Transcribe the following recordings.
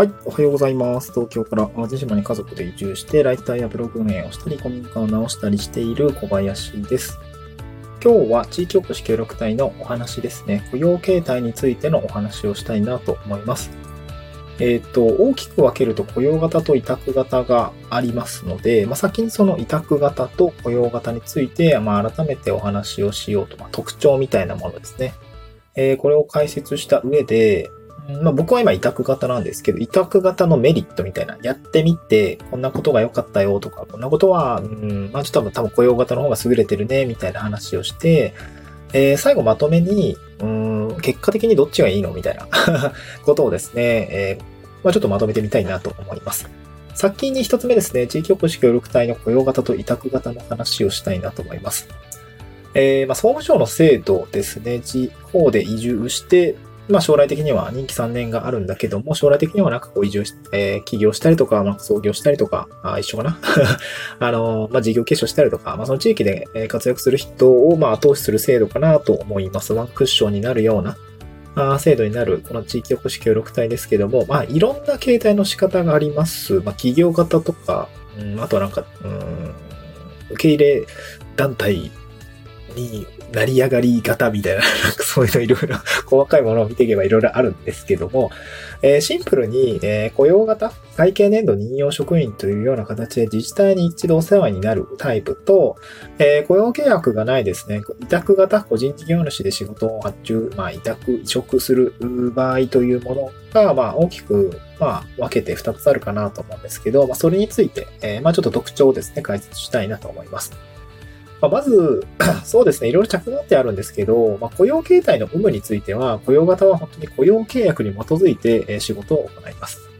はい、おはようございます。東京から淡路島に家族で移住して、ライターやブログ運営をしたり、古民家を直したりしている小林です。今日は地域おこし協力隊のお話ですね。雇用形態についてのお話をしたいなと思います。えっ、ー、と、大きく分けると雇用型と委託型がありますので、まあ、先にその委託型と雇用型について、まあ、改めてお話をしようと、まあ、特徴みたいなものですね。えー、これを解説した上で、まあ、僕は今委託型なんですけど、委託型のメリットみたいな、やってみて、こんなことが良かったよとか、こんなことは、うん、まあちょっと多分雇用型の方が優れてるね、みたいな話をして、えー、最後まとめに、うん、結果的にどっちがいいの？みたいな ことをですね、えー、まあちょっとまとめてみたいなと思います。先に一つ目ですね、地域おこし協力隊の雇用型と委託型の話をしたいなと思います。えー、まあ、総務省の制度ですね、地方で移住して、まあ将来的には任期3年があるんだけども、将来的にはなんかこう移住し、えー、起業したりとか、まあ創業したりとか、あ一緒かな？あの、まあ事業継承したりとか、まあその地域で活躍する人をまあ後押しする制度かなと思います。ワンクッションになるような、あ制度になる、この地域おこし協力隊ですけども、まあいろんな形態の仕方があります。まあ企業型とか、うん、あとはなんか、うん、受け入れ団体に成り上がり方みたいな、なんかそういうのいろいろ 細かいものを見ていけばいろいろあるんですけども、えー、シンプルに、えー、雇用型、会計年度任用職員というような形で自治体に一度お世話になるタイプと、えー、雇用契約がないですね、委託型個人事業主で仕事を発注、まあ委託、移植する場合というものが、まあ大きく、まあ分けて2つあるかなと思うんですけど、まあそれについて、え、まあちょっと特徴をですね、解説したいなと思います。まあ、まず、そうですね、いろいろ着眼ってあるんですけど、まあ、雇用形態の有無については、雇用型は本当に雇用契約に基づいて仕事を行います。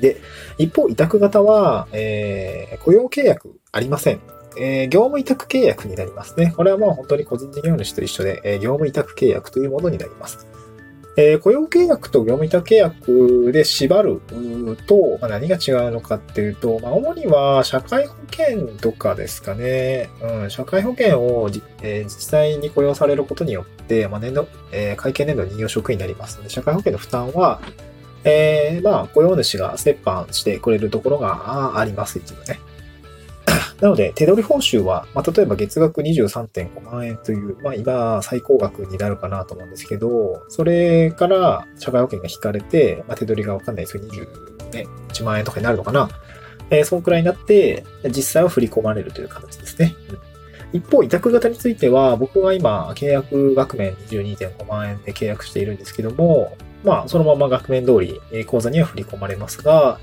で、一方、委託型は、えー、雇用契約ありません。えー、業務委託契約になりますね。これはもう本当に個人事業主と一緒で、えー、業務委託契約というものになります。えー、雇用契約と業務委託契約で縛ると、まあ、何が違うのかっていうと、まあ、主には社会保険とかですかね。うん、社会保険を、えー、自治体に雇用されることによって、まあ、年度、えー、会計年度任用職員になりますので、社会保険の負担は、えー、まあ、雇用主が折半してくれるところがあります、一部ね。なので、手取り報酬は、まあ、例えば月額23.5万円という、まあ、今、最高額になるかなと思うんですけど、それから社会保険が引かれて、まあ、手取りがわかんないですけど、21万円とかになるのかな。えー、そのくらいになって、実際は振り込まれるという形ですね。一方、委託型については、僕が今、契約額面22.5万円で契約しているんですけども、まあ、そのまま額面通り、口座には振り込まれますが、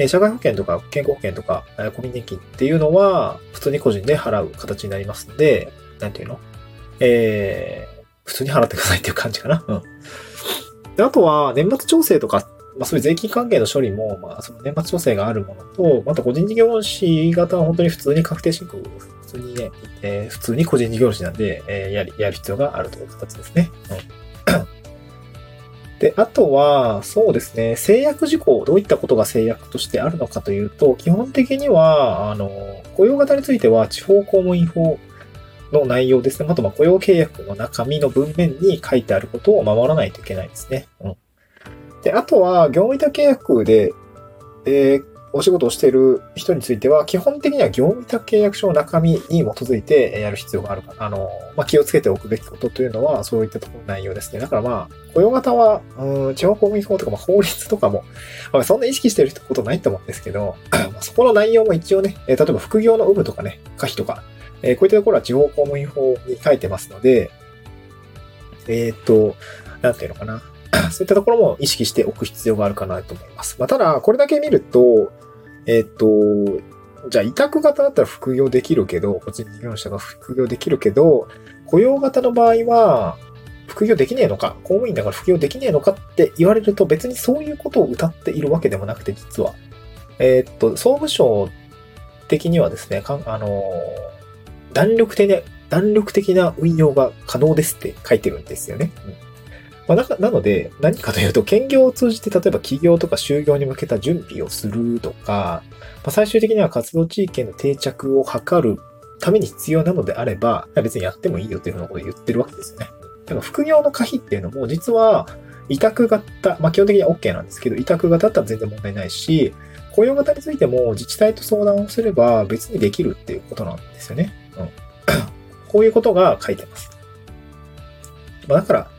え社会保険とか健康保険とか、え国民年金っていうのは、普通に個人で払う形になりますので、なんていうの？えー、普通に払ってくださいっていう感じかな。うん。で、あとは、年末調整とか、まあそういう税金関係の処理も、まあその年末調整があるものと、また個人事業主型は本当に普通に確定申告、普通にね、えー、普通に個人事業主なんで、えー、やり、やる必要があるという形ですね。うん。で、あとは、そうですね、制約事項、どういったことが制約としてあるのかというと、基本的には、あの、雇用型については、地方公務員法の内容ですね。あと、ま、雇用契約の中身の文面に書いてあることを守らないといけないですね。うん。で、あとは、業務委託契約で、えー、お仕事をしている人については、基本的には業務委託契約書の中身に基づいてやる必要があるかな。あの、まあ、気をつけておくべきことというのは、そういったところの内容ですね。だからまあ、雇用型は、うん、地方公務員法とか、まあ、法律とかも、まあ、そんな意識してることないと思うんですけど、そこの内容も一応ね、例えば副業の有無とかね、可否とか、えー、こういったところは地方公務員法に書いてますので、えー、っと、なんていうのかな。そういったところも意識しておく必要があるかなと思います。まあ、ただ、これだけ見ると、えっ、と、じゃあ委託型だったら副業できるけど、個人事業者が副業できるけど、雇用型の場合は、副業できねえのか、公務員だから副業できねえのかって言われると別にそういうことを歌っているわけでもなくて、実は。えっ、と、総務省的にはですね、かあの、弾力的な、弾力的な運用が可能ですって書いてるんですよね。うんまあ、なので、何かというと、兼業を通じて、例えば起業とか就業に向けた準備をするとか、まあ、最終的には活動地域への定着を図るために必要なのであれば、別にやってもいいよというふうなことを言ってるわけですよね。だから副業の可否っていうのも、実は、委託型、まあ基本的には OK なんですけど、委託型だったら全然問題ないし、雇用型についても自治体と相談をすれば別にできるっていうことなんですよね。うん。こういうことが書いてます。まあ、だから、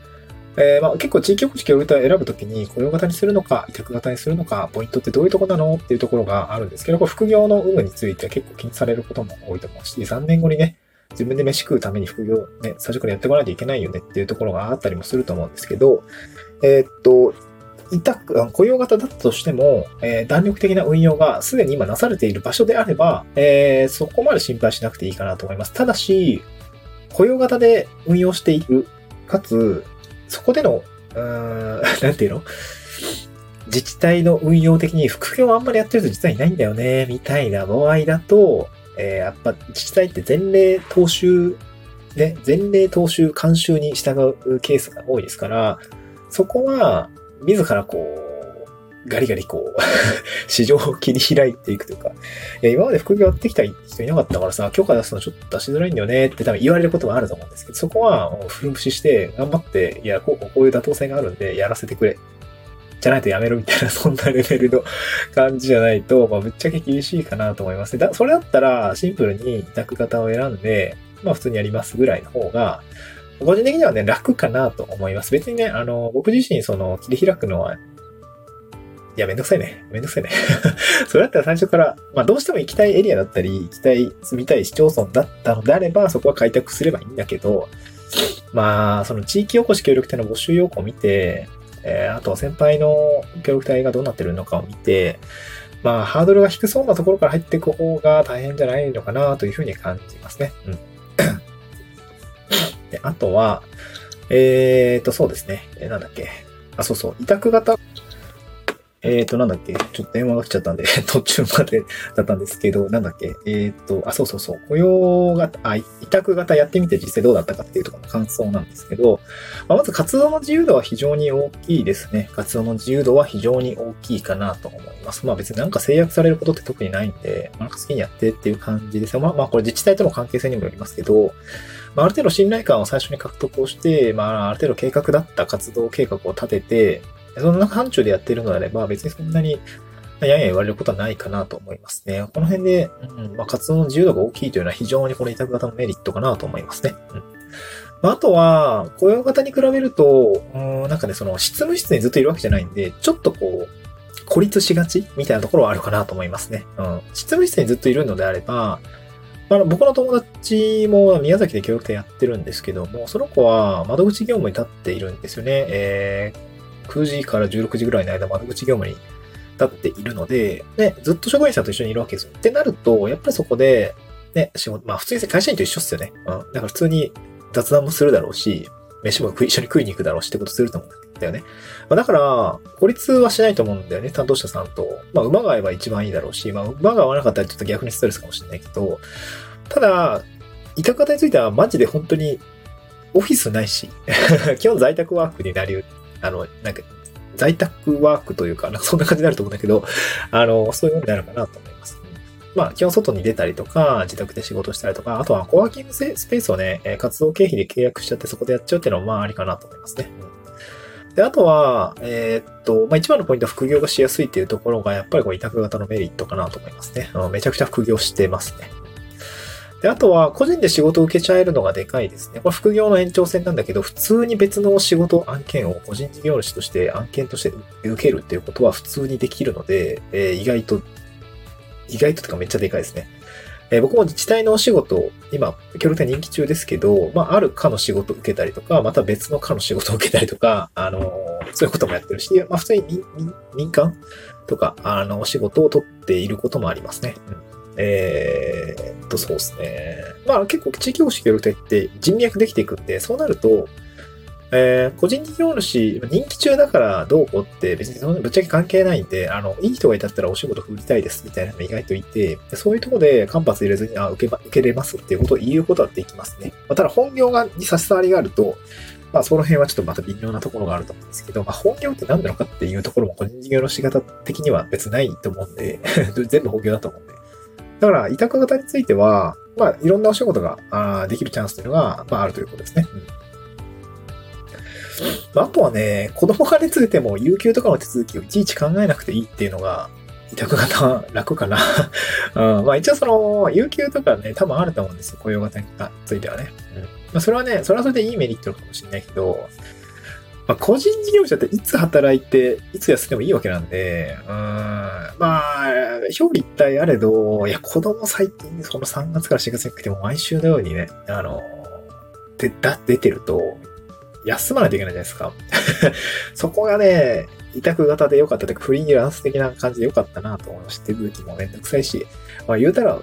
えー、まあ、結構地域おこし協力隊を選ぶときに雇用型にするのか、委託型にするのか、ポイントってどういうとこなのっていうところがあるんですけど、副業の有無については結構気にされることも多いと思うし、3年後にね、自分で飯食うために副業ね、最初からやってこないといけないよねっていうところがあったりもすると思うんですけど、えー、っと、委託、雇用型だったとしても、えー、弾力的な運用がすでに今なされている場所であれば、えー、そこまで心配しなくていいかなと思います。ただし、雇用型で運用している、かつ、そこでの、うーん、なんていうの？自治体の運用的に副業あんまりやってる人実はいないんだよね、みたいな場合だと、えー、やっぱ自治体って前例踏襲、ね、前例踏襲監修に従うケースが多いですから、そこは、自らこう、ガリガリこう 市場を切り開いていくというか、いや、今まで副業やってきた人いなかったからさ、許可出すのちょっと出しづらいんだよねって多分言われることはあると思うんですけど、そこはフル無視して、頑張って、いや、こうこうこういう妥当性があるんで、やらせてくれ。じゃないとやめろみたいな、そんなレベルの感じじゃないと、まあ、ぶっちゃけ厳しいかなと思いますね。だそれだったら、シンプルに委託型を選んで、まあ普通にやりますぐらいの方が、個人的にはね、楽かなと思います。別にね、あの、僕自身その切り開くのは、いや、めんどくさいね。めんどくさいね。それだったら最初から、まあどうしても行きたいエリアだったり、行きたい、住みたい市町村だったのであれば、そこは開拓すればいいんだけど、まあ、その地域おこし協力隊の募集要項を見て、えー、あとは先輩の協力隊がどうなってるのかを見て、まあ、ハードルが低そうなところから入っていく方が大変じゃないのかなというふうに感じますね。うん。で、あとは、えーと、そうですね。えー、なんだっけ。あ、そうそう。委託型えっ、ー、と、なんだっけ、ちょっと電話が来ちゃったんで 途中まで だったんですけど、なんだっけ、えっ、ー、と、あ、そうそうそう、雇用型、あ、委託型やってみて実際どうだったかっていうところの感想なんですけど、まあ、まず活動の自由度は非常に大きいですね。活動の自由度は非常に大きいかなと思います。まあ別になんか制約されることって特にないんで、なんか好きにやってっていう感じですよ。まあまあこれ自治体との関係性にもよりますけど、まあ、ある程度信頼感を最初に獲得をして、まあ、ある程度計画だった活動計画を立てて、その範疇でやってるのであれば、別にそんなに、やや言われることはないかなと思いますね。この辺で、うんまあ、活動の自由度が大きいというのは非常にこの委託型のメリットかなと思いますね。うんまあ、あとは、雇用型に比べると、うん、なんかね、その、執務室にずっといるわけじゃないんで、ちょっとこう、孤立しがちみたいなところはあるかなと思いますね。うん。執務室にずっといるのであれば、まあ、僕の友達も宮崎で教育店やってるんですけども、その子は窓口業務に立っているんですよね。えー、9時から16時ぐらいの間、窓口業務に立っているので、ね、ずっと職員さんと一緒にいるわけですよ。ってなると、やっぱりそこで、ね、仕事、まあ普通に会社員と一緒っすよね。うん。だから普通に雑談もするだろうし、飯も一緒に食いに行くだろうしってことすると思うんだよね。まあ、だから、孤立はしないと思うんだよね、担当者さんと。まあ、馬が合えば一番いいだろうし、まあ、馬が合わなかったらちょっと逆にストレスかもしれないけど、ただ、委託型についてはマジで本当にオフィスないし、基本在宅ワークになりあの、なんか、在宅ワークというか、なんか そんな感じになると思うんだけど、あの、そういうものになるかなと思います。まあ、基本外に出たりとか、自宅で仕事したりとか、あとはコワーキングスペースをね、活動経費で契約しちゃってそこでやっちゃうっていうのもまあありかなと思いますね。で、あとは、えー、っと、まあ、一番のポイントは副業がしやすいっていうところが、やっぱりこう委託型のメリットかなと思いますね。めちゃくちゃ副業してますね。で、あとは、個人で仕事を受けちゃえるのがでかいですね。これ副業の延長線なんだけど、普通に別の仕事、案件を個人事業主として案件として受けるっていうことは普通にできるので、えー、意外と、意外ととかめっちゃでかいですね。えー、僕も自治体のお仕事、今、協力隊人気中ですけど、まあ、ある課の仕事受けたりとか、また別の課の仕事を受けたりとか、あのー、そういうこともやってるし、まあ、普通に民間とか、あの、お仕事を取っていることもありますね。うんえー、っと、そうですね。まあ結構地域保守協力隊って人脈できていくんで、そうなると、えー、個人事業主、人気中だからどうこうって別にそのぶっちゃけ関係ないんで、あの、いい人がいたったらお仕事振りたいですみたいなのが意外といて、そういうところで間髪入れずに、あ、受け、受けれますっていうことを言うことはできますね。まあ、ただ本業がに差し障りがあると、まあその辺はちょっとまた微妙なところがあると思うんですけど、まあ本業って何なのかっていうところも個人事業の仕方的には別ないと思うんで 全部本業だと思うんで、だから、委託型については、まあ、いろんなお仕事があできるチャンスというのが、まあ、あるということですね。うんまあ、あとはね、子供が熱出ても、有給とかの手続きをいちいち考えなくていいっていうのが、委託型は楽かな うん。まあ一応その、有給とかね、多分あると思うんですよ。雇用型についてはね。うん。まあそれはね、それはそれでいいメリットかもしれないけど、まあ個人事業者っていつ働いて、いつ休んでもいいわけなんで、うん。まあ、表裏一体あれど、いや、子供最近、その3月から4月にかけても毎週のようにね、あの、で、だ、出てると、休まないといけないじゃないですか。そこがね、委託型で良かったというか、フリーランス的な感じで良かったなと思いまして、手続きもめんどくさいし、まあ言うたら、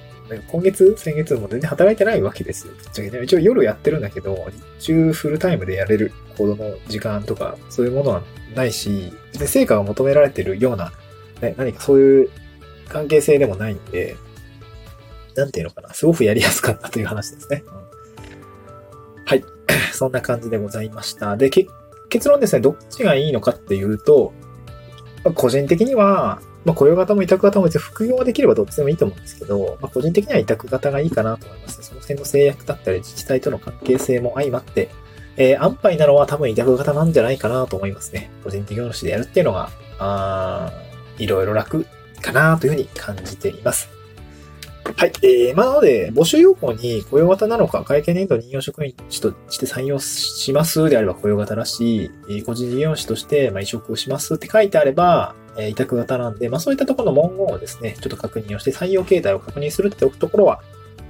今月、先月も全然働いてないわけですよ。ぶっちゃけね。一応夜やってるんだけど、日中フルタイムでやれるほどの時間とか、そういうものはないし、で成果が求められてるような、ね、何かそういう関係性でもないんで、なんていうのかな。すごくやりやすかったという話ですね。はい。そんな感じでございました。で、結論ですね、どっちがいいのかっていうと、個人的には、まあ、雇用型も委託型も別に副業できればどっちでもいいと思うんですけど、まあ、個人的には委託型がいいかなと思います、ね。その辺の制約だったり自治体との関係性も相まって、えー、安牌なのは多分委託型なんじゃないかなと思いますね。個人事業主でやるっていうのが、あいろいろ楽かなというふうに感じています。はい。えー、まあ、なので、募集要項に雇用型なのか、会計年度任用職員として採用しますであれば雇用型らしい、え、個人事業主として、まあ、移植をしますって書いてあれば、えー、委託型なんで、まあ、そういったところの文言をですね、ちょっと確認をして採用形態を確認するっておくところは、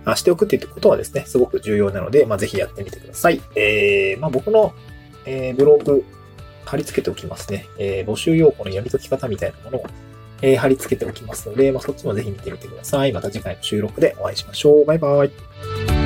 あしておくっていうことはですね、すごく重要なので、まあ、ぜひやってみてください。えー、まあ、僕の、えー、ブログ、貼り付けておきますね。えー、募集要項の読み解き方みたいなものをえー、貼り付けておきますので、まあ、そっちもぜひ見てみてください。また次回の収録でお会いしましょう。バイバイ。